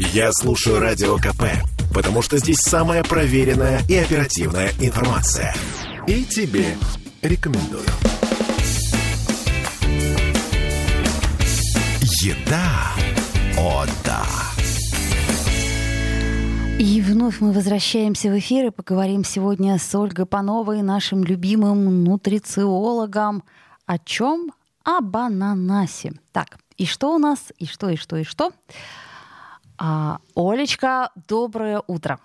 Я слушаю Радио КП, потому что здесь самая проверенная и оперативная информация. И тебе рекомендую. Еда. О, да. И вновь мы возвращаемся в эфир и поговорим сегодня с Ольгой Пановой, нашим любимым нутрициологом. О чем? Об ананасе. Так, и что у нас? И что, и что, и что? А, Олечка, доброе утро.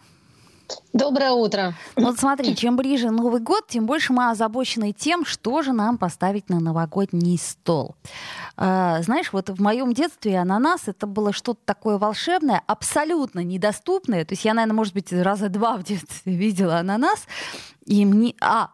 Доброе утро. Вот смотри, чем ближе Новый год, тем больше мы озабочены тем, что же нам поставить на новогодний стол. А, знаешь, вот в моем детстве ананас это было что-то такое волшебное, абсолютно недоступное. То есть я, наверное, может быть, раза два в детстве видела ананас. И мне... А,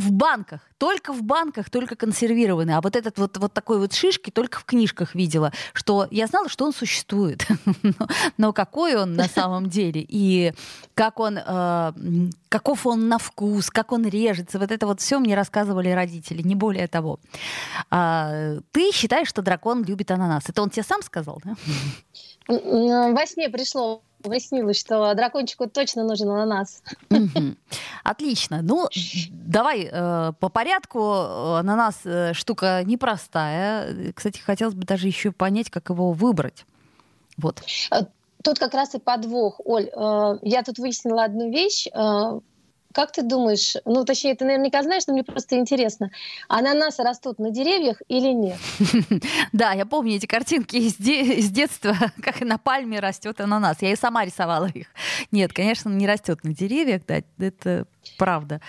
в банках, только в банках, только консервированные. А вот этот вот, вот такой вот шишки только в книжках видела, что я знала, что он существует. Но какой он на самом деле и как он, э, каков он на вкус, как он режется, вот это вот все мне рассказывали родители, не более того. А, ты считаешь, что дракон любит ананас? Это он тебе сам сказал, да? Во сне пришло выяснилось, что дракончику точно нужен ананас. Отлично. Ну, давай э, по порядку. Ананас э, штука непростая. Кстати, хотелось бы даже еще понять, как его выбрать. Вот. Э, тут как раз и подвох. Оль, э, я тут выяснила одну вещь. Э, как ты думаешь, ну, точнее, ты наверняка знаешь, но мне просто интересно, ананасы растут на деревьях или нет? Да, я помню эти картинки из, детства, как на пальме растет ананас. Я и сама рисовала их. Нет, конечно, не растет на деревьях, да, это правда.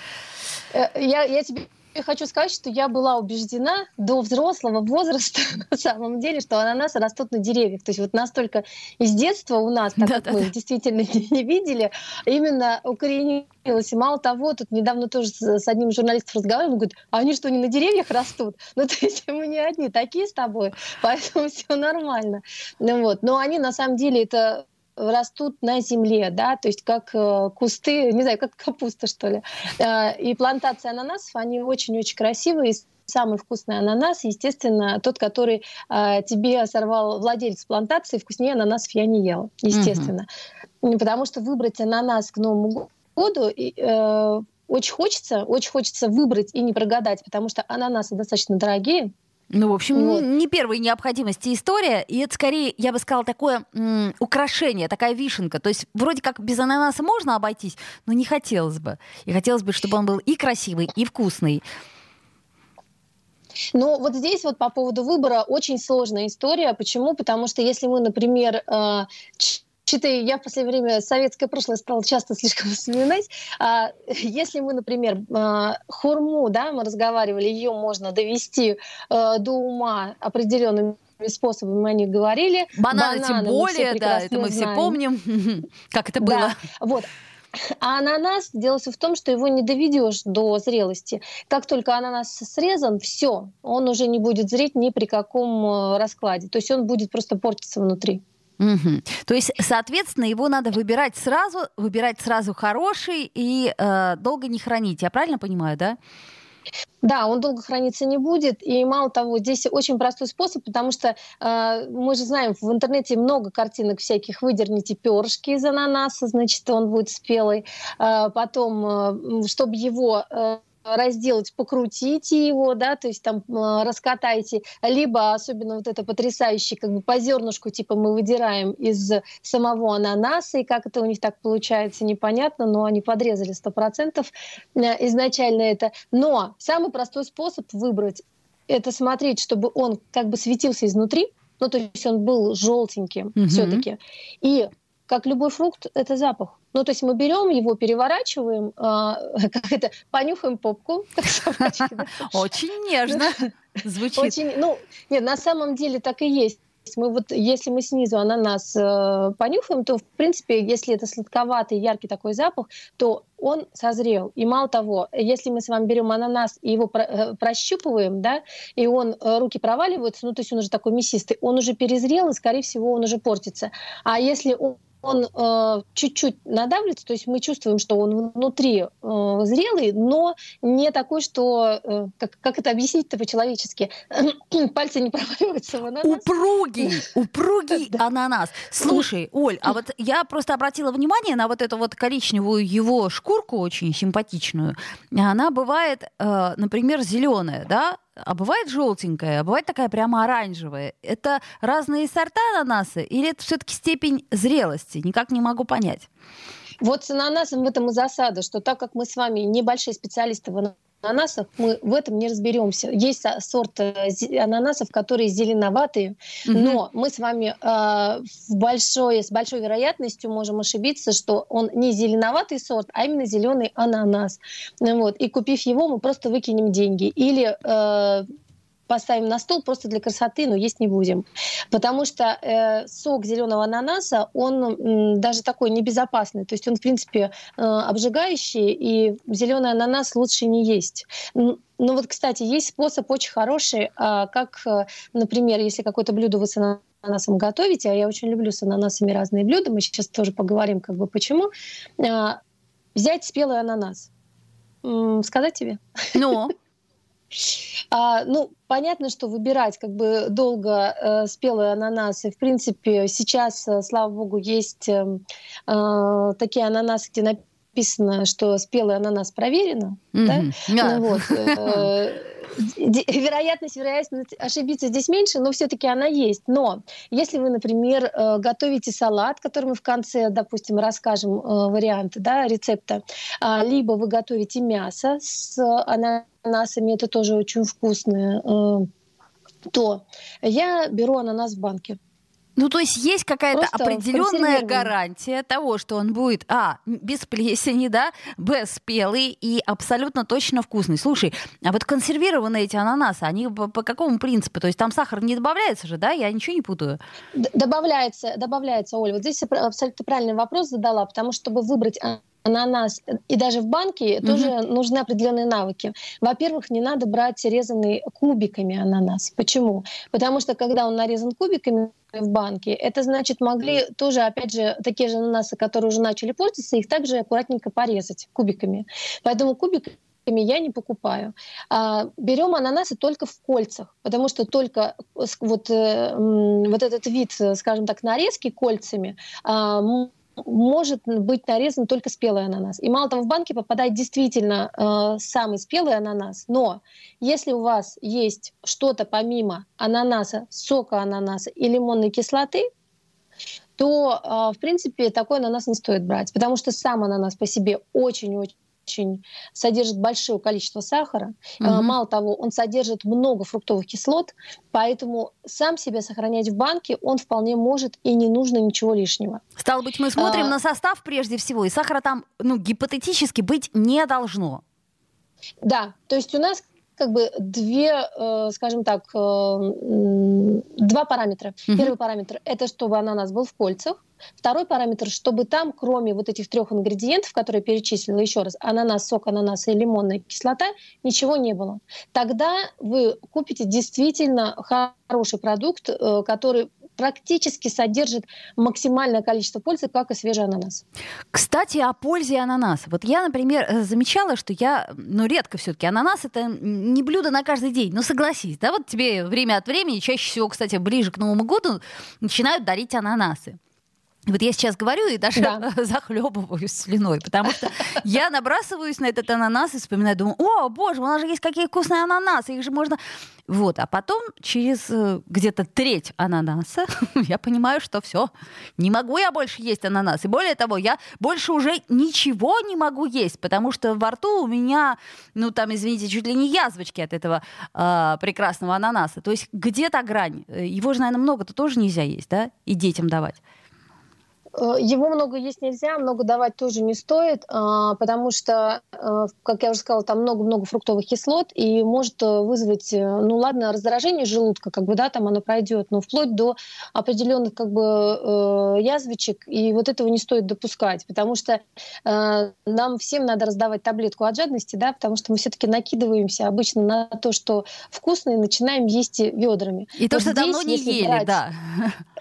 Э, я, я тебе я хочу сказать, что я была убеждена до взрослого возраста, на самом деле, что ананасы растут на деревьях. То есть вот настолько из детства у нас, так да, как да, мы да. действительно не видели, именно укоренилось. И мало того, тут недавно тоже с одним из журналистов разговаривал, он говорит, а они что, не на деревьях растут? Ну, то есть мы не одни такие с тобой, поэтому все нормально. Ну, вот. Но они на самом деле это растут на земле, да, то есть как э, кусты, не знаю, как капуста, что ли. Э, и плантации ананасов, они очень-очень красивые, самый вкусный ананас, естественно, тот, который э, тебе сорвал владелец плантации, вкуснее ананасов я не ела, естественно. Угу. Потому что выбрать ананас к Новому году э, очень хочется, очень хочется выбрать и не прогадать, потому что ананасы достаточно дорогие, ну, в общем, вот. не первой необходимости история, и это скорее, я бы сказала, такое м- украшение, такая вишенка. То есть вроде как без ананаса можно обойтись, но не хотелось бы. И хотелось бы, чтобы он был и красивый, и вкусный. Ну, вот здесь вот по поводу выбора очень сложная история. Почему? Потому что если мы, например, э, что-то я в последнее время советское прошлое стала часто слишком вспоминать. А, если мы, например, а, хурму, да, мы разговаривали, ее можно довести а, до ума определенными способами мы о них говорили. Бананы, Бананы тем более, да, это мы знаем. все помним, как это было. Да, вот. А ананас дело в том, что его не доведешь до зрелости. Как только ананас срезан, все, он уже не будет зреть ни при каком раскладе. То есть он будет просто портиться внутри. Угу. То есть, соответственно, его надо выбирать сразу, выбирать сразу хороший и э, долго не хранить. Я правильно понимаю, да? Да, он долго храниться не будет. И мало того, здесь очень простой способ, потому что э, мы же знаем, в интернете много картинок всяких. Выдерните перышки из ананаса, значит, он будет спелый. Э, потом, э, чтобы его... Э, разделать, покрутите его, да, то есть там э, раскатайте, либо особенно вот это потрясающее, как бы по зернышку, типа мы выдираем из самого ананаса, и как это у них так получается, непонятно, но они подрезали 100% э, изначально это. Но самый простой способ выбрать это смотреть, чтобы он как бы светился изнутри, ну то есть он был желтеньким mm-hmm. все-таки. И как любой фрукт, это запах. Ну, то есть мы берем его, переворачиваем, э, как это, понюхаем попку, как собачки. Очень нежно звучит. Очень, ну, нет, на самом деле так и есть. Мы вот, если мы снизу ананас э, понюхаем, то, в принципе, если это сладковатый, яркий такой запах, то он созрел. И мало того, если мы с вами берем ананас и его про, э, прощупываем, да, и он, э, руки проваливаются, ну, то есть он уже такой мясистый, он уже перезрел, и, скорее всего, он уже портится. А если он он э, чуть-чуть надавливается, то есть мы чувствуем, что он внутри э, зрелый, но не такой, что, э, как, как это объяснить-то по-человечески, пальцы не проваливаются в ананас. Упругий, упругий ананас. Слушай, Оль, а вот я просто обратила внимание на вот эту вот коричневую его шкурку, очень симпатичную. Она бывает, э, например, зеленая, да, а бывает желтенькая, а бывает такая прямо оранжевая. Это разные сорта ананаса или это все-таки степень зрелости? Никак не могу понять. Вот с ананасом в этом и засада, что так как мы с вами небольшие специалисты в ананасах, мы в этом не разберемся. Есть сорт э, ананасов, которые зеленоватые, mm-hmm. но мы с вами э, в большой, с большой вероятностью можем ошибиться, что он не зеленоватый сорт, а именно зеленый ананас. Вот. И купив его, мы просто выкинем деньги. Или э, поставим на стол просто для красоты, но есть не будем. Потому что э, сок зеленого ананаса, он э, даже такой небезопасный. То есть он, в принципе, э, обжигающий, и зеленый ананас лучше не есть. Ну вот, кстати, есть способ очень хороший, э, как, э, например, если какое-то блюдо вы с ананасом готовите, а я очень люблю с ананасами разные блюда, мы сейчас тоже поговорим, как бы почему, э, взять спелый ананас. М- сказать тебе? Ну? А, ну, понятно, что выбирать как бы долго э, спелые ананасы. В принципе, сейчас, э, слава богу, есть э, э, такие ананасы, где написано, что спелый ананас проверено. Mm-hmm. Да? Yeah. Ну, вот, э, вероятность, вероятность ошибиться здесь меньше, но все-таки она есть. Но если вы, например, э, готовите салат, который мы в конце, допустим, расскажем э, варианты да, рецепта, а, либо вы готовите мясо с ананасами, это тоже очень вкусное, э, то я беру ананас в банке. Ну, то есть есть какая-то определенная гарантия того, что он будет, а, без плесени, да, б, спелый и абсолютно точно вкусный. Слушай, а вот консервированные эти ананасы, они по, по какому принципу? То есть там сахар не добавляется же, да? Я ничего не путаю. Добавляется, добавляется, Оля. Вот здесь абсолютно правильный вопрос задала, потому что, чтобы выбрать ананас и даже в банке mm-hmm. тоже нужны определенные навыки. Во-первых, не надо брать резанный кубиками ананас. Почему? Потому что когда он нарезан кубиками в банке, это значит могли тоже, опять же, такие же ананасы, которые уже начали портиться, их также аккуратненько порезать кубиками. Поэтому кубик я не покупаю. А, берем ананасы только в кольцах, потому что только вот, э, вот этот вид, скажем так, нарезки кольцами а, может быть нарезан только спелый ананас. И мало того, в банке попадает действительно э, самый спелый ананас. Но если у вас есть что-то помимо ананаса, сока ананаса и лимонной кислоты, то, э, в принципе, такой ананас не стоит брать, потому что сам ананас по себе очень-очень очень содержит большое количество сахара. Угу. Мало того, он содержит много фруктовых кислот, поэтому сам себя сохранять в банке он вполне может и не нужно ничего лишнего. Стало быть, мы смотрим а... на состав прежде всего, и сахара там ну, гипотетически быть не должно. Да, то есть у нас как бы две, э, скажем так, э, два параметра. Угу. Первый параметр – это чтобы ананас был в кольцах. Второй параметр, чтобы там, кроме вот этих трех ингредиентов, которые я перечислила еще раз, ананас, сок ананаса и лимонная кислота, ничего не было. Тогда вы купите действительно хороший продукт, э, который практически содержит максимальное количество пользы, как и свежий ананас. Кстати, о пользе ананаса. Вот я, например, э, замечала, что я, ну, редко все-таки ананас это не блюдо на каждый день. Ну, согласись, да, вот тебе время от времени, чаще всего, кстати, ближе к Новому году, начинают дарить ананасы. Вот я сейчас говорю и даже да. захлебываюсь слюной, потому что я набрасываюсь на этот ананас и вспоминаю, думаю, о, боже, у нас же есть какие вкусные ананасы, их же можно... Вот, а потом через э, где-то треть ананаса я понимаю, что все, не могу я больше есть ананас. И более того, я больше уже ничего не могу есть, потому что во рту у меня, ну там, извините, чуть ли не язвочки от этого э, прекрасного ананаса. То есть где-то грань. Его же, наверное, много-то тоже нельзя есть, да, и детям давать. Э, его много есть нельзя, много давать тоже не стоит, а, потому что, э, как я уже сказала, там много-много фруктовых кислот и может э, вызвать, ну ладно, раздражение желудка, как бы, да, там оно пройдет, но вплоть до определенных как бы язвочек, и вот этого не стоит допускать, потому что нам всем надо раздавать таблетку от жадности, да, потому что мы все-таки накидываемся обычно на то, что вкусно, и начинаем есть ведрами. И вот то, что здесь, давно не ели, брать, да.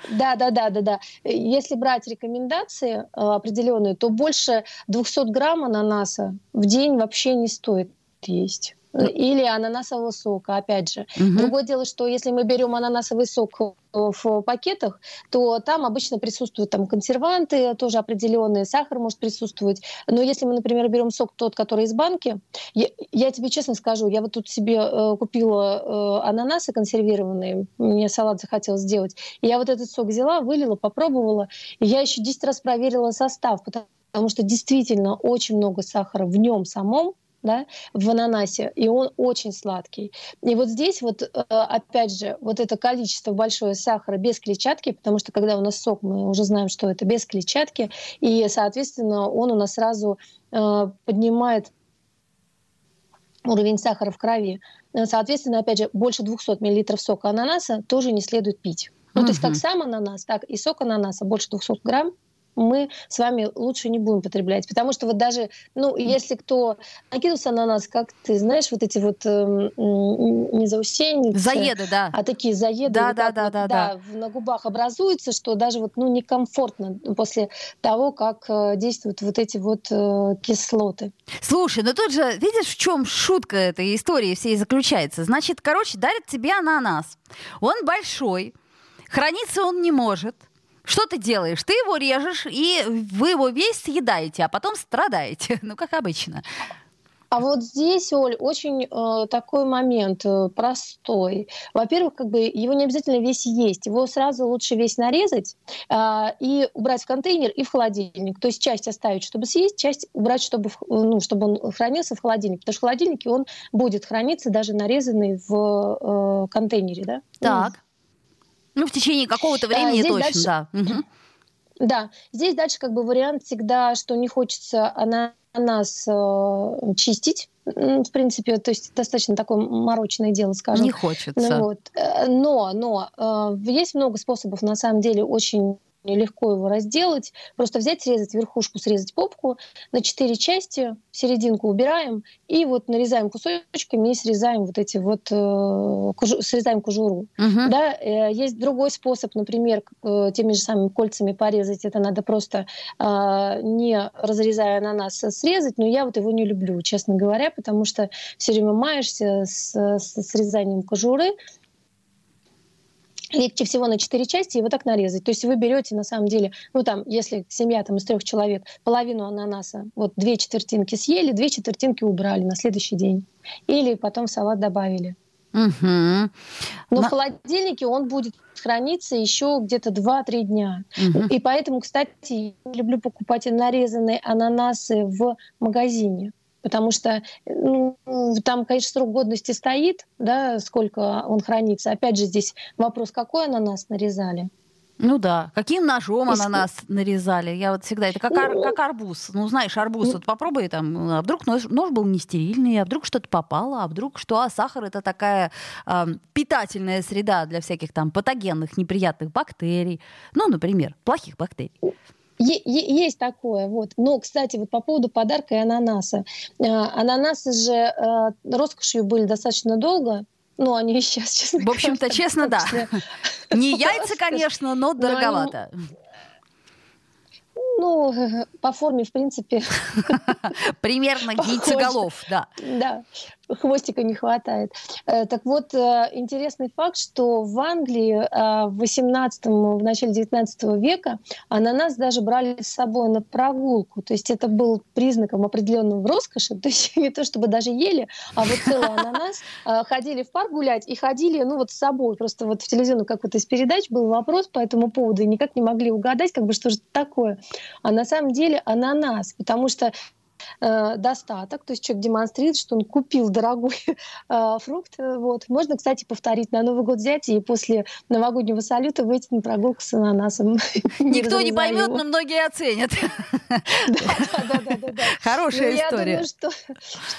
Да, да, да, да, да. Если брать рекомендации определенные, то больше 200 грамм ананаса в день вообще не стоит есть. Или ананасового сока, опять же. Угу. Другое дело, что если мы берем ананасовый сок в пакетах, то там обычно присутствуют там консерванты, тоже определенные, сахар может присутствовать. Но если мы, например, берем сок тот, который из банки, я, я тебе честно скажу, я вот тут себе э, купила э, ананасы консервированные, мне салат захотелось сделать, и я вот этот сок взяла, вылила, попробовала, и я еще 10 раз проверила состав, потому потому что действительно очень много сахара в нем самом, да, в ананасе, и он очень сладкий. И вот здесь вот, э, опять же, вот это количество большое сахара без клетчатки, потому что когда у нас сок, мы уже знаем, что это без клетчатки, и, соответственно, он у нас сразу э, поднимает уровень сахара в крови. Соответственно, опять же, больше 200 мл сока ананаса тоже не следует пить. Ну, uh-huh. то есть как сам ананас, так и сок ананаса больше 200 грамм мы с вами лучше не будем потреблять. Потому что вот даже, ну, если кто накинулся на нас, как ты знаешь, вот эти вот э, не заусеницы. Заеды, да. А такие заеды. Да, да, да, вот, да, да, да. На губах образуются, что даже вот, ну, некомфортно после того, как э, действуют вот эти вот э, кислоты. Слушай, ну тут же, видишь, в чем шутка этой истории всей заключается? Значит, короче, дарят тебе ананас. Он большой, храниться он не может – что ты делаешь? Ты его режешь, и вы его весь съедаете, а потом страдаете. Ну, как обычно. А вот здесь, Оль, очень э, такой момент э, простой. Во-первых, как бы его не обязательно весь есть. Его сразу лучше весь нарезать э, и убрать в контейнер и в холодильник. То есть часть оставить, чтобы съесть, часть убрать, чтобы, ну, чтобы он хранился в холодильнике. Потому что в холодильнике он будет храниться даже нарезанный в э, контейнере. Да? Так. Ну, в течение какого-то времени а, точно, дальше... да. Угу. Да, здесь дальше как бы вариант всегда, что не хочется ананас э, чистить, в принципе, то есть достаточно такое морочное дело, скажем. Не хочется. Ну, вот. Э, но, но э, есть много способов, на самом деле, очень легко его разделать. Просто взять, срезать верхушку, срезать попку на четыре части, серединку убираем и вот нарезаем кусочками и срезаем вот эти вот, э, кожу, срезаем кожуру. Uh-huh. Да, э, есть другой способ, например, э, теми же самыми кольцами порезать. Это надо просто э, не разрезая ананас срезать, но я вот его не люблю, честно говоря, потому что все время маешься с, с срезанием кожуры, легче всего на четыре части и вот так нарезать. То есть вы берете на самом деле, ну там, если семья там из трех человек, половину ананаса, вот две четвертинки съели, две четвертинки убрали на следующий день. Или потом в салат добавили. Угу. Но на... в холодильнике он будет храниться еще где-то 2-3 дня. Угу. И поэтому, кстати, я люблю покупать нарезанные ананасы в магазине потому что ну, там, конечно, срок годности стоит, да, сколько он хранится. Опять же, здесь вопрос, какой ананас нарезали. Ну да, каким ножом Иск... ананас нарезали? Я вот всегда, это как, ар, как арбуз. Ну, знаешь, арбуз, ну... вот попробуй там, а вдруг нож, нож был не стерильный, а вдруг что-то попало, а вдруг что? А сахар это такая э, питательная среда для всяких там патогенных, неприятных бактерий. Ну, например, плохих бактерий. Есть такое, вот. Но, кстати, вот по поводу подарка и ананаса. Э, ананасы же э, роскошью были достаточно долго, ну, они и сейчас, честно В общем-то, честно, да. Не яйца, конечно, но дороговато. Ну, по форме, в принципе. Примерно яйцеголов, да. Да, хвостика не хватает. Э, так вот, э, интересный факт, что в Англии э, в 18 в начале 19 века ананас даже брали с собой на прогулку. То есть это был признаком определенного роскоши. То есть не то, чтобы даже ели, а вот целый ананас ходили в парк гулять и ходили, ну вот с собой. Просто вот в телевизионном какой-то из передач был вопрос по этому поводу, и никак не могли угадать, как бы что же такое. А на самом деле ананас, потому что э, достаток, то есть человек демонстрирует, что он купил дорогой э, фрукт. Вот. Можно, кстати, повторить на Новый год взять и после новогоднего салюта выйти на прогулку с ананасом. Никто не поймет, но многие оценят. Хорошая история. Я думаю, что,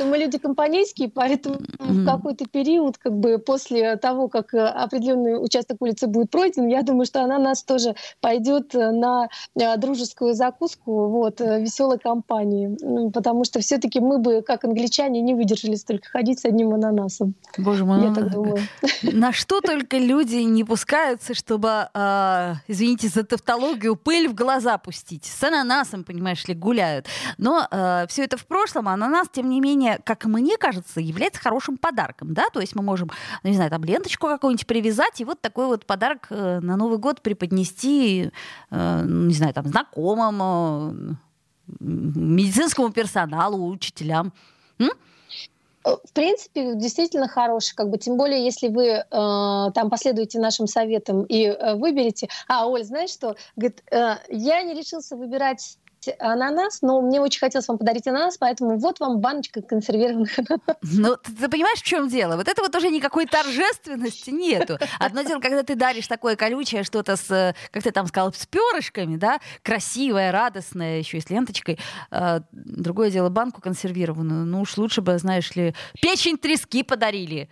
мы люди компанейские, поэтому в какой-то период, как бы после того, как определенный участок улицы будет пройден, я думаю, что она нас тоже пойдет на дружескую закуску, вот, веселой компании, потому что все-таки мы бы, как англичане, не выдержали столько ходить с одним ананасом. Боже мой, я ну, так думаю. На что только люди не пускаются, чтобы, э, извините за тавтологию, пыль в глаза пустить. С ананасом, понимаешь ли, гуляют. Но э, все это в прошлом. Ананас, тем не менее, как мне кажется, является хорошим подарком, да? То есть мы можем, ну, не знаю, там ленточку какую-нибудь привязать и вот такой вот подарок э, на Новый год преподнести, э, не знаю, там знакомым, э, медицинскому персоналу, учителям. М? Э, в принципе, действительно хороший, как бы, тем более, если вы э, там последуете нашим советам и э, выберете. А, Оль, знаешь что? Говорит, э, я не решился выбирать ананас, но мне очень хотелось вам подарить ананас, поэтому вот вам баночка консервированных ананасов. Ну, ты, ты понимаешь, в чем дело? Вот это вот уже никакой торжественности нету. Одно дело, когда ты даришь такое колючее что-то с, как ты там сказал, с перышками, да, красивое, радостное, еще и с ленточкой. А, другое дело, банку консервированную. Ну уж лучше бы, знаешь ли, печень трески подарили.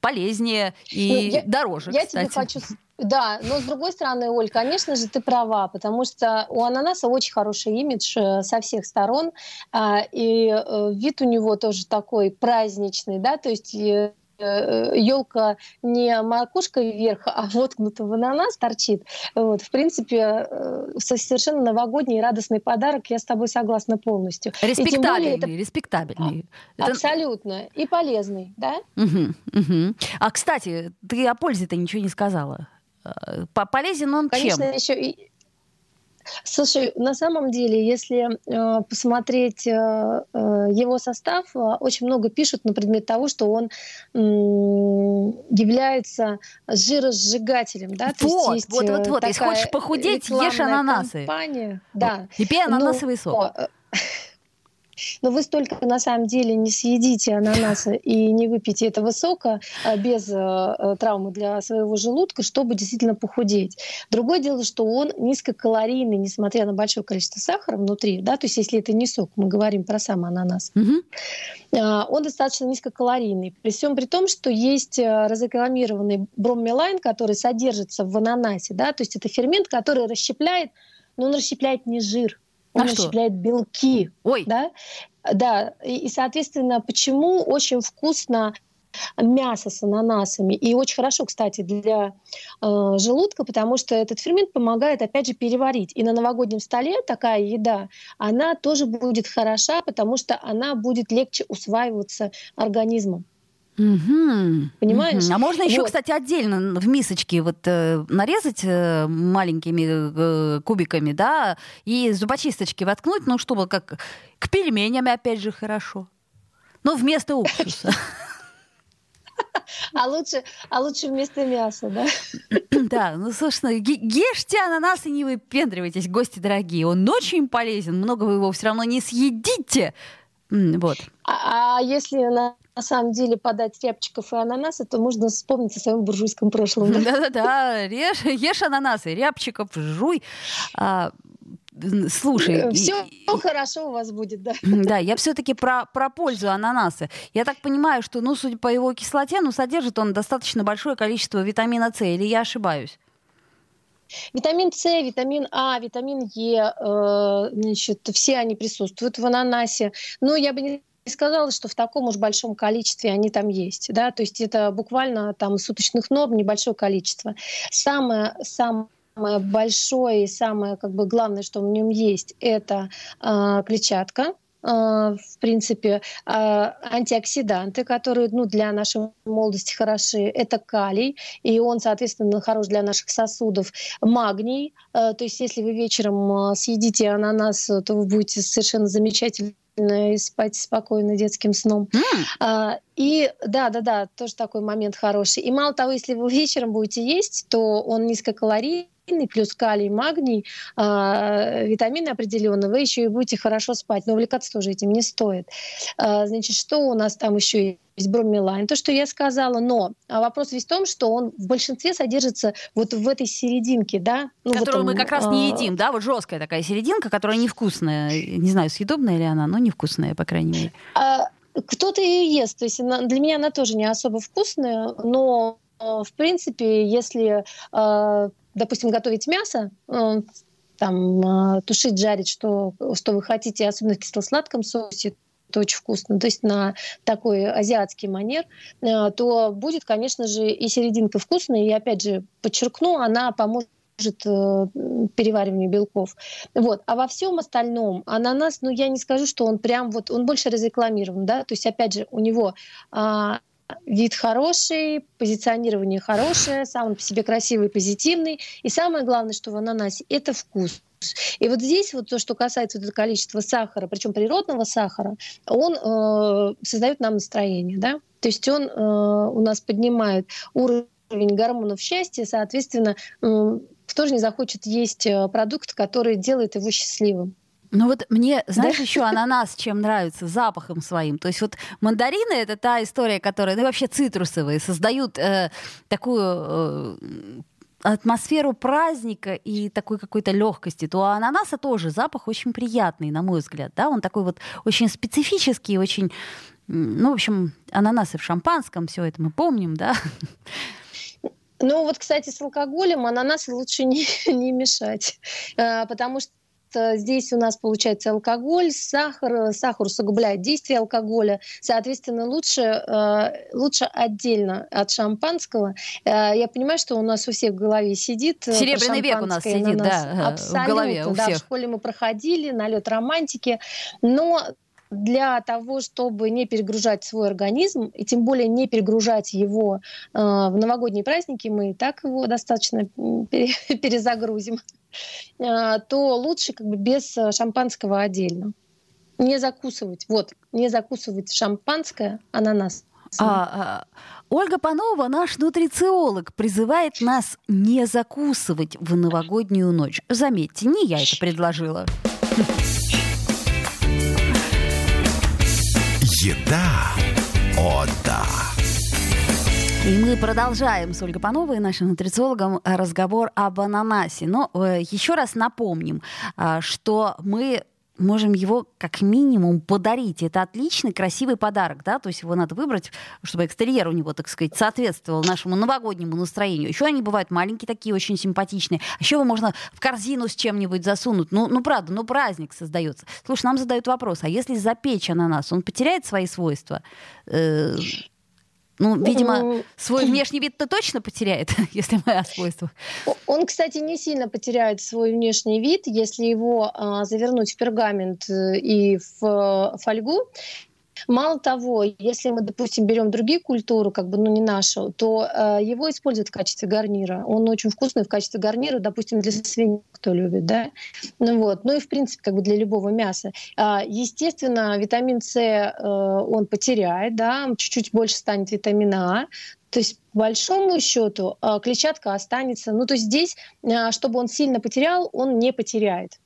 Полезнее и я, дороже, Я кстати. тебе хочу да, но с другой стороны, Оль, конечно же, ты права, потому что у ананаса очень хороший имидж э, со всех сторон, а, и э, вид у него тоже такой праздничный, да, то есть елка не макушка вверх, а воткнута в ананас торчит. Вот, в принципе, э, совершенно новогодний радостный подарок, я с тобой согласна полностью. Респектабельный, это... респектабельный. Абсолютно. И полезный, да? Угу, угу. А, кстати, ты о пользе-то ничего не сказала. Э, полезен он Конечно, чем? еще и Слушай, на самом деле, если э, посмотреть э, э, его состав, э, очень много пишут на предмет того, что он э, является жиросжигателем. Да? Вот, есть, вот, вот, вот. Если хочешь похудеть, ешь ананасы. Компания. Да. И пей ананасовый Но, сок. Но вы столько на самом деле не съедите ананаса и не выпьете этого сока а, без э, э, травмы для своего желудка, чтобы действительно похудеть. Другое дело, что он низкокалорийный, несмотря на большое количество сахара внутри, да, то есть если это не сок, мы говорим про сам ананас, угу. он достаточно низкокалорийный. При всем при том, что есть э, разрекламированный броммелайн, который содержится в ананасе, да, то есть это фермент, который расщепляет, но он расщепляет не жир, он а расщепляет что? белки. Ой. Да, да. И, и, соответственно, почему очень вкусно мясо с ананасами. И очень хорошо, кстати, для э, желудка, потому что этот фермент помогает, опять же, переварить. И на новогоднем столе такая еда, она тоже будет хороша, потому что она будет легче усваиваться организмом. Угу. Понимаешь? Угу. А можно еще, вот. кстати, отдельно в мисочке вот э, нарезать э, маленькими э, кубиками, да, и зубочисточки воткнуть, ну, чтобы как к пельменям, опять же, хорошо. Ну, вместо уксуса. А лучше, а лучше вместо мяса, да? Да, ну, собственно, ешьте ананас и не выпендривайтесь, гости дорогие. Он очень полезен, много вы его все равно не съедите. Вот. А, а если на самом деле подать рябчиков и ананасы, то можно вспомнить о своем буржуйском прошлом. Да-да-да, ешь, ананасы, рябчиков жуй. А, слушай, все и, хорошо у вас будет, да. Да, я все-таки про, про пользу ананаса. Я так понимаю, что, ну, судя по его кислоте, ну, содержит он достаточно большое количество витамина С, или я ошибаюсь? Витамин С, витамин А, витамин Е, э, значит, все они присутствуют в ананасе. Но я бы не сказала, что в таком уж большом количестве они там есть. Да? То есть это буквально там суточных норм небольшое количество. Самое, самое большое и самое как бы главное, что в нем есть, это э, клетчатка, в принципе, антиоксиданты, которые ну, для нашей молодости хороши. Это калий, и он, соответственно, хорош для наших сосудов. Магний, то есть если вы вечером съедите ананас, то вы будете совершенно замечательно и спать спокойно детским сном. Mm. А, и да, да, да, тоже такой момент хороший. И мало того, если вы вечером будете есть, то он низкокалорийный, плюс калий, магний, э, витамины определенные, вы еще и будете хорошо спать. Но увлекаться тоже этим не стоит. Э, значит, что у нас там еще есть бромелайн, то, что я сказала, но вопрос весь в том, что он в большинстве содержится вот в этой серединке, да? Ну, Которую этом, мы как раз не едим, да? Вот жесткая такая серединка, которая невкусная. Не знаю, съедобная ли она, но невкусная, по крайней мере. А, кто-то ее ест, то есть она, для меня она тоже не особо вкусная, но в принципе, если, а, допустим, готовить мясо, э, там а, тушить, жарить, что, что вы хотите, особенно в кисло-сладком соусе, это очень вкусно, то есть на такой азиатский манер, э, то будет, конечно же, и серединка вкусная, и опять же, подчеркну, она поможет э, перевариванию белков. Вот. А во всем остальном ананас, ну, я не скажу, что он прям вот, он больше разрекламирован, да, то есть, опять же, у него а, вид хороший, позиционирование хорошее, сам он по себе красивый, позитивный. И самое главное, что в ананасе, это вкус. И вот здесь вот то, что касается вот количества сахара, причем природного сахара, он э, создает нам настроение, да? То есть он э, у нас поднимает уровень гормонов счастья, соответственно, э, кто же не захочет есть э, продукт, который делает его счастливым. Ну вот мне, знаешь, да? еще ананас чем нравится? Запахом своим. То есть вот мандарины — это та история, которая, ну вообще цитрусовые, создают э, такую... Э, атмосферу праздника и такой какой-то легкости, то у ананаса тоже запах очень приятный, на мой взгляд. Да? Он такой вот очень специфический, очень... Ну, в общем, ананасы в шампанском, все это мы помним, да? Ну вот, кстати, с алкоголем ананасы лучше не, не мешать, э, потому что здесь у нас получается алкоголь, сахар, сахар усугубляет действие алкоголя, соответственно, лучше, э, лучше отдельно от шампанского. Э, я понимаю, что у нас у всех в голове сидит. Э, Серебряный век у нас сидит, да, Абсолютно, в голове у всех. Да, в школе мы проходили, налет романтики, но для того, чтобы не перегружать свой организм, и тем более не перегружать его э, в новогодние праздники, мы и так его достаточно перезагрузим, э, то лучше как бы без шампанского отдельно. Не закусывать, вот, не закусывать шампанское, ананас. А, а, Ольга Панова, наш нутрициолог, призывает нас не закусывать в новогоднюю ночь. Заметьте, не я это предложила. Еда. О, да. И мы продолжаем с Ольгой Пановой, нашим нутрициологом, разговор об ананасе. Но э, еще раз напомним, э, что мы можем его как минимум подарить. Это отличный, красивый подарок, да, то есть его надо выбрать, чтобы экстерьер у него, так сказать, соответствовал нашему новогоднему настроению. Еще они бывают маленькие такие, очень симпатичные. А еще его можно в корзину с чем-нибудь засунуть. Ну, ну правда, ну праздник создается. Слушай, нам задают вопрос, а если запечь ананас, он потеряет свои свойства? Э, ну, видимо, свой внешний вид-то точно потеряет, если мы о свойствах. Он, кстати, не сильно потеряет свой внешний вид, если его а, завернуть в пергамент э, и в э, фольгу. Мало того, если мы, допустим, берем другие культуры, как бы, ну, не нашу, то э, его используют в качестве гарнира. Он очень вкусный в качестве гарнира, допустим, для свиньи, кто любит, да. Ну, вот. ну и, в принципе, как бы для любого мяса. Э, естественно, витамин С э, он потеряет, да, чуть-чуть больше станет витамина А, то есть, по большому счету, э, клетчатка останется. Ну, то есть здесь, э, чтобы он сильно потерял, он не потеряет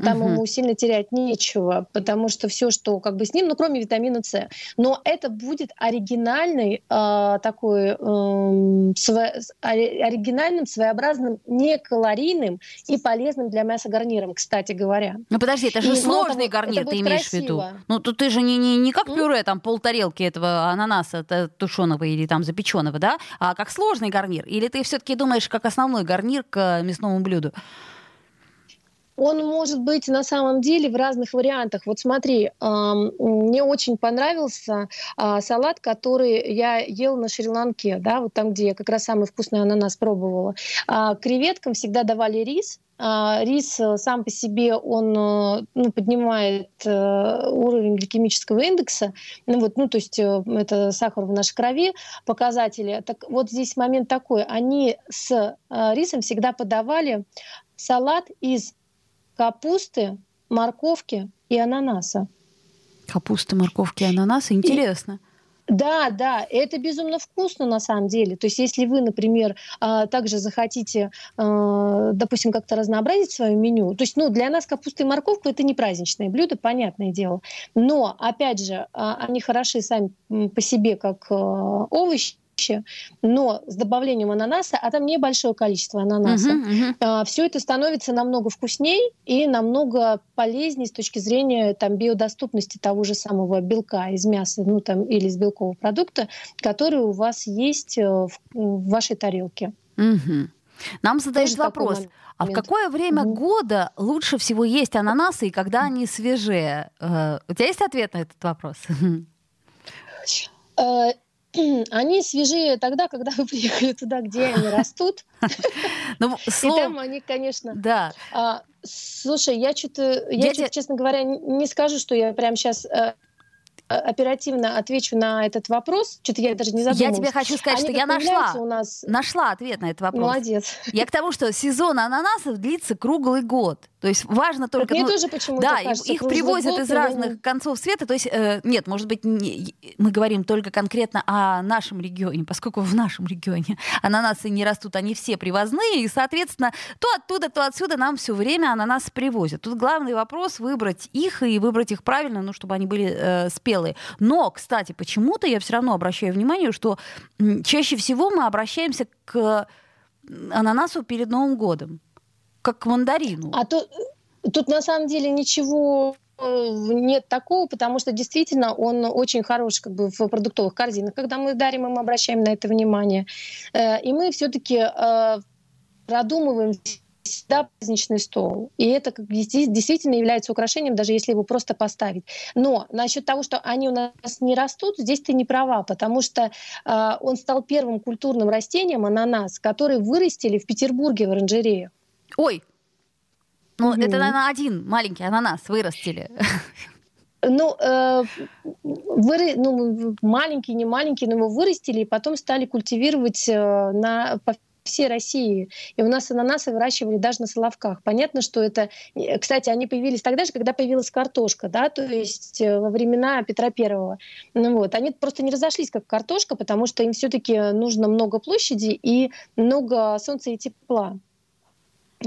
там угу. ему сильно терять нечего, потому что все, что как бы с ним, ну кроме витамина С, но это будет оригинальный э, такой э, сво, оригинальным, своеобразным, некалорийным и полезным для мяса гарниром, кстати говоря. Ну подожди, это же и сложный того, гарнир, ты имеешь красиво. в виду? Ну тут ты же не, не, не как пюре, там полтарелки этого ананаса тушеного или там запеченного, да, а как сложный гарнир? Или ты все-таки думаешь как основной гарнир к мясному блюду? Он может быть на самом деле в разных вариантах. Вот смотри, мне очень понравился а, салат, который я ел на Шри-Ланке, да, вот там, где я как раз самый вкусный ананас пробовала. А, креветкам всегда давали рис, а, Рис э, сам по себе он э, ну, поднимает э, уровень гликемического индекса, ну, вот, ну, то есть это сахар в нашей крови, показатели. Так вот здесь момент такой, они с рисом всегда подавали салат из капусты, морковки и ананаса. Капуста, морковки и ананасы? Интересно. Да, да, это безумно вкусно на самом деле. То есть, если вы, например, а, также захотите, а, допустим, как-то разнообразить свое меню, то есть, ну, для нас капуста и морковка это не праздничное блюдо, понятное дело. Но, опять же, а, они хороши сами по себе как овощи, но с добавлением ананаса, а там небольшое количество ананаса, uh-huh, uh-huh. все это становится намного вкуснее и намного полезнее с точки зрения там, биодоступности того же самого белка из мяса ну, там, или из белкового продукта, который у вас есть э, в, в вашей тарелке. Uh-huh. Нам задают Тоже вопрос, а в какое время угу. года лучше всего есть ананасы и когда они свежие? Э, у тебя есть ответ на этот вопрос? Они свежие тогда, когда вы приехали туда, где они растут. Ну, И там они, конечно... Да. А, слушай, я что-то, я, честно говоря, не скажу, что я прямо сейчас э, оперативно отвечу на этот вопрос. Что-то я даже не задумалась. Я тебе хочу сказать, Они что я нашла, у нас... нашла ответ на этот вопрос. Молодец. Я к тому, что сезон ананасов длится круглый год. То есть важно только... Мне ну, тоже почему-то Да, кажется, их привозят год, из разных не... концов света. То есть, э, нет, может быть, не, мы говорим только конкретно о нашем регионе, поскольку в нашем регионе ананасы не растут, они все привозные, и, соответственно, то оттуда, то отсюда нам все время ананасы привозят. Тут главный вопрос выбрать их и выбрать их правильно, ну, чтобы они были э, спелые. Но, кстати, почему-то я все равно обращаю внимание, что чаще всего мы обращаемся к ананасу перед Новым годом как к мандарину. А тут, тут на самом деле ничего э, нет такого, потому что действительно он очень хорош как бы в продуктовых корзинах. Когда мы дарим, мы обращаем на это внимание. Э, и мы все-таки э, продумываем всегда праздничный стол. И это действительно является украшением, даже если его просто поставить. Но насчет того, что они у нас не растут, здесь ты не права, потому что э, он стал первым культурным растением, ананас, который вырастили в Петербурге в оранжереях. Ой, ну mm-hmm. это, наверное, один маленький ананас вырастили. Ну, э, выры, ну, маленький, не маленький, но его вырастили и потом стали культивировать э, на, по всей России. И у нас ананасы выращивали даже на Соловках. Понятно, что это... Э, кстати, они появились тогда же, когда появилась картошка, да, то есть э, во времена Петра Первого. Ну, вот. Они просто не разошлись как картошка, потому что им все таки нужно много площади и много солнца и тепла.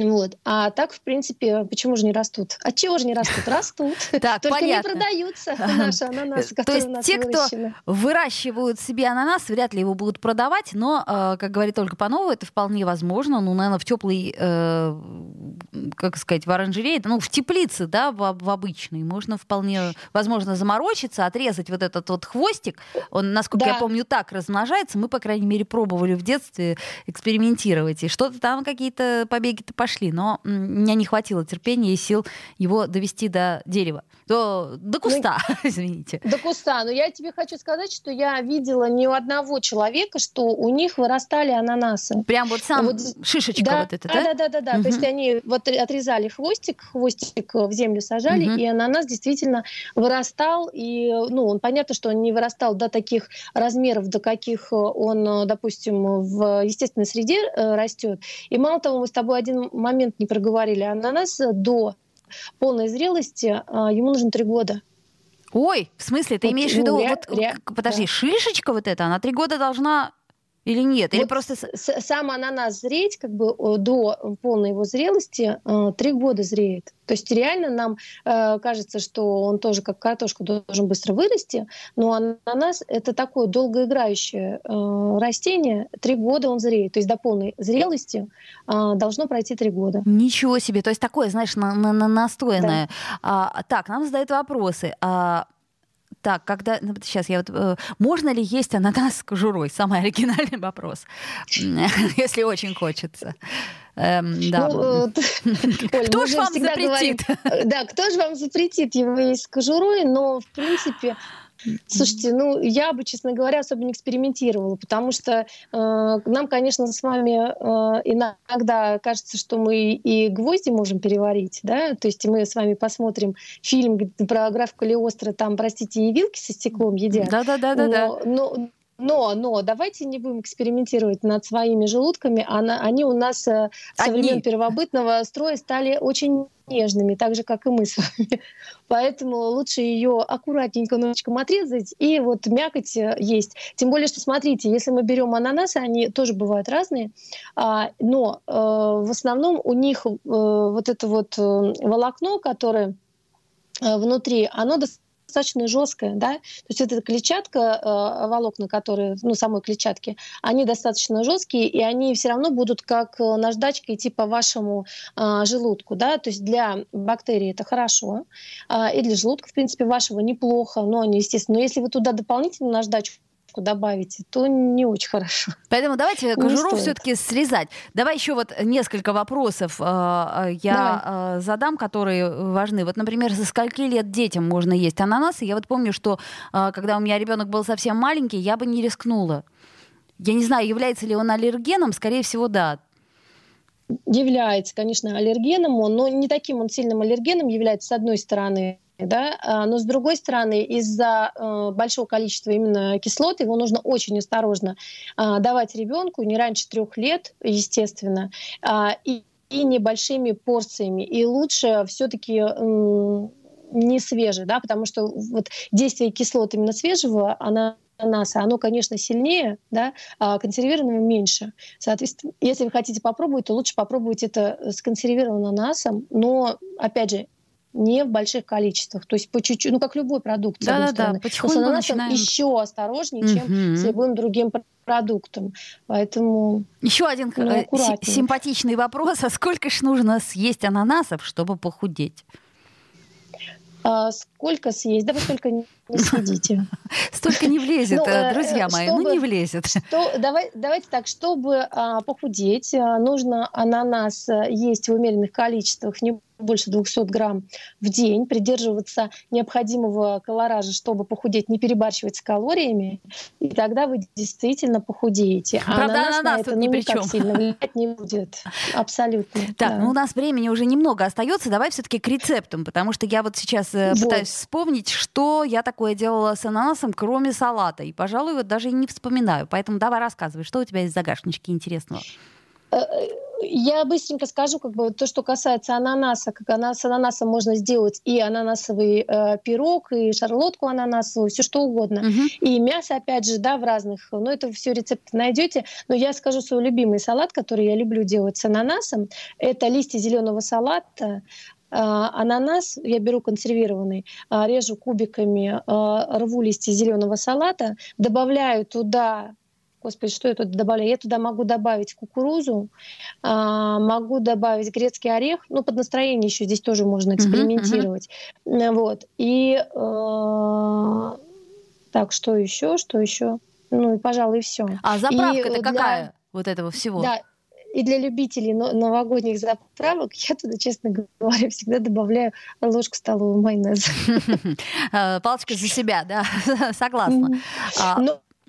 Вот. А так, в принципе, почему же не растут? От чего же не растут? Растут. Так, Только понятно. не продаются наши ананасы, которые То есть те, кто выращивают себе ананас, вряд ли его будут продавать, но, э, как говорит Ольга Панова, это вполне возможно. Ну, наверное, в теплый, э, как сказать, в оранжерее, ну, в теплице, да, в, в обычной, можно вполне, возможно, заморочиться, отрезать вот этот вот хвостик. Он, насколько да. я помню, так размножается. Мы, по крайней мере, пробовали в детстве экспериментировать. И что-то там какие-то побеги-то пошли, но у меня не хватило терпения и сил его довести до дерева, до, до ну, куста, ну, извините. До куста. Но я тебе хочу сказать, что я видела ни у одного человека, что у них вырастали ананасы. Прям вот сам вот, шишечка да, вот эта, да? Да, да, да, да. Угу. То есть они вот отрезали хвостик, хвостик в землю сажали, угу. и ананас действительно вырастал. И, ну, он понятно, что он не вырастал до таких размеров, до каких он, допустим, в естественной среде э, растет. И мало того, мы с тобой один момент не проговорили. Ананас до полной зрелости а, ему нужно три года. Ой, в смысле, ты вот, имеешь в виду, ну, вот, ре, подожди, да. шишечка вот эта, она три года должна или нет? Или вот просто... Сам ананас зреть как бы до полной его зрелости э, три года зреет. То есть реально нам э, кажется, что он тоже как картошка должен быстро вырасти, но ананас это такое долгоиграющее э, растение, три года он зреет. То есть до полной зрелости должно пройти три года. Ничего себе, то есть такое, знаешь, на, на, на настойное. Да. А, так, нам задают вопросы. А, так, когда... Ну, сейчас я вот... Э, можно ли есть ананас с кожурой? Самый оригинальный вопрос. Если очень хочется. Эм, да. Ну, Оль, кто же вам запретит? Говорим, да, кто же вам запретит его есть с кожурой, но, в принципе, Слушайте, ну я бы, честно говоря, особо не экспериментировала, потому что э, нам, конечно, с вами э, иногда кажется, что мы и гвозди можем переварить, да, то есть мы с вами посмотрим фильм про граф Калиостро, там, простите, и вилки со стеклом едят. Да-да-да-да. Но, но, но, но давайте не будем экспериментировать над своими желудками. Она, они у нас э, со времен первобытного строя стали очень нежными, так же, как и мы с вами. Поэтому лучше ее аккуратненько ножичком отрезать и вот мякоть э, есть. Тем более, что смотрите, если мы берем ананасы, они тоже бывают разные, а, но э, в основном у них вот это вот волокно, которое внутри, оно достаточно достаточно жесткая, да, то есть эта клетчатка, э, волокна, которые, ну, самой клетчатки, они достаточно жесткие, и они все равно будут как э, наждачка идти по вашему э, желудку, да, то есть для бактерий это хорошо, э, и для желудка, в принципе, вашего неплохо, но они, естественно, но если вы туда дополнительно наждачку добавите, то не очень хорошо. Поэтому давайте кожуру все-таки срезать. Давай еще вот несколько вопросов э, э, я Давай. Э, задам, которые важны. Вот, например, со скольки лет детям можно есть ананасы? Я вот помню, что когда у меня ребенок был совсем маленький, я бы не рискнула. Я не знаю, является ли он аллергеном, скорее всего, да. Является, конечно, аллергеном, но не таким он сильным аллергеном является, с одной стороны, да, а, но с другой стороны, из-за э, большого количества именно кислот его нужно очень осторожно а, давать ребенку не раньше трех лет, естественно, а, и, и небольшими порциями. И лучше все-таки не свежий, да, потому что вот действие кислот именно свежего, она ананаса, оно, конечно, сильнее, да, а консервированного меньше. Соответственно, если вы хотите попробовать, то лучше попробовать это с консервированным ананасом, но, опять же, не в больших количествах, то есть по чуть-чуть, ну как любой продукт. Да, да, да. Потихоньку с начинаем... еще осторожнее, угу. чем с любым другим продуктом. Поэтому еще один ну, симпатичный вопрос: а сколько ж нужно съесть ананасов, чтобы похудеть? А сколько съесть? Да вы столько не съедите. Столько не влезет, ну, э, друзья мои, чтобы, ну не влезет. Что, давай, давайте так, чтобы а, похудеть, а, нужно ананас э, есть в умеренных количествах, не больше 200 грамм в день, придерживаться необходимого колоража, чтобы похудеть, не перебарщивать с калориями, и тогда вы действительно похудеете. А Правда, ананас, ананас это, ну, ни при чем. сильно влиять не будет. Абсолютно. Так, да. ну у нас времени уже немного остается. Давай все-таки к рецептам, потому что я вот сейчас э, вот. пытаюсь вспомнить, что я такое делала с ананасом, кроме салата. И, пожалуй, вот даже и не вспоминаю. Поэтому давай рассказывай, что у тебя есть в загашничке интересного. Э, э, я быстренько скажу, как бы то, что касается ананаса, как ананас, с ананасом можно сделать и ананасовый э, пирог, и шарлотку ананасовую, все что угодно. Uh-huh. И мясо, опять же, да, в разных, но это все рецепты найдете. Но я скажу свой любимый салат, который я люблю делать с ананасом. Это листья зеленого салата, ананас я беру консервированный, режу кубиками, рву листья зеленого салата, добавляю туда Господи, что я туда добавляю? Я туда могу добавить кукурузу, а, могу добавить грецкий орех. Ну, под настроение еще здесь тоже можно экспериментировать. Uh-huh, uh-huh. Вот. И э, так, что еще? Что еще? Ну, и, пожалуй, все. А заправка-то какая для... вот этого всего? Да, и для любителей новогодних заправок я туда, честно говоря, всегда добавляю ложку столового майонеза. Палочка за себя, да, согласна.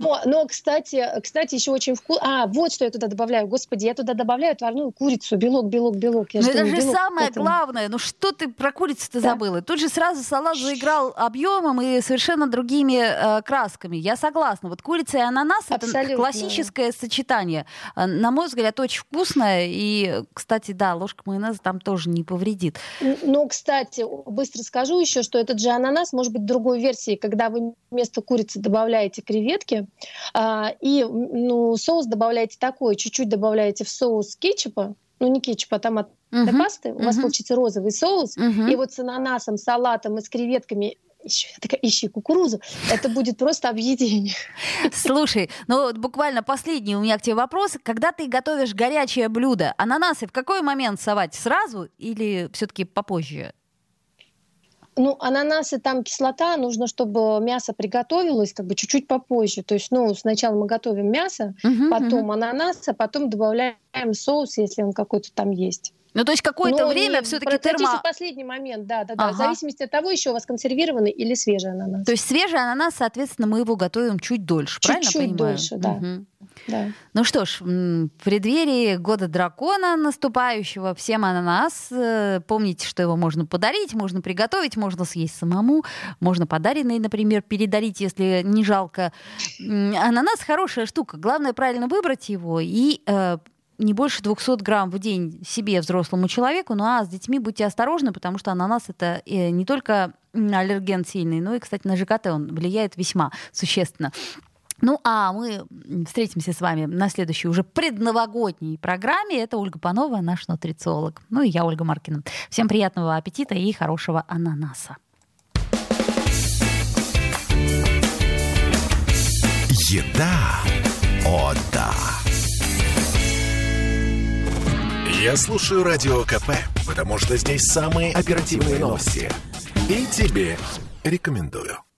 Но, но кстати, кстати, еще очень вкусно. А, вот что я туда добавляю. Господи, я туда добавляю отварную курицу. Белок, белок, белок. Я ну это же самое главное. Ну что ты про курицу-то да. забыла? Тут же сразу салат заиграл объемом и совершенно другими э, красками. Я согласна. Вот курица и ананас Абсолютно. это классическое сочетание. Э, на мой взгляд, очень вкусное. И, кстати, да, ложка майонеза там тоже не повредит. Ну, кстати, быстро скажу еще, что этот же ананас может быть другой версии, когда вы вместо курицы добавляете креветки, и ну, соус добавляете такой, чуть-чуть добавляете в соус кетчупа, ну не кетчупа, а томатной uh-huh. пасты, у uh-huh. вас получится розовый соус, uh-huh. и вот с ананасом, салатом и с креветками я такая, ищи кукурузу, это будет просто объединение. Слушай, ну вот буквально последний у меня к тебе вопрос. Когда ты готовишь горячее блюдо, ананасы в какой момент совать? Сразу или все-таки попозже? Ну, ананасы там кислота, нужно, чтобы мясо приготовилось как бы чуть-чуть попозже. То есть, ну, сначала мы готовим мясо, uh-huh, потом uh-huh. ананас, а потом добавляем соус, если он какой-то там есть. Ну, то есть какое-то ну, время все-таки термо... последний момент, да, да, да. Ага. В зависимости от того, еще у вас консервированный или свежий ананас. То есть свежий ананас, соответственно, мы его готовим чуть дольше, чуть правильно чуть понимаю? дольше, да. Угу. Да. Ну что ж, в преддверии года дракона наступающего, всем ананас. Э, помните, что его можно подарить, можно приготовить, можно съесть самому, можно подаренный, например, передарить, если не жалко. Ананас хорошая штука. Главное правильно выбрать его и э, не больше 200 грамм в день себе, взрослому человеку. Ну а с детьми будьте осторожны, потому что ананас это э, не только аллерген сильный, но и, кстати, на ЖКТ он влияет весьма существенно. Ну, а мы встретимся с вами на следующей уже предновогодней программе. Это Ольга Панова, наш нутрициолог. Ну и я, Ольга Маркина. Всем приятного аппетита и хорошего ананаса. Еда. О, да. Я слушаю Радио КП, потому что здесь самые оперативные новости. И тебе рекомендую.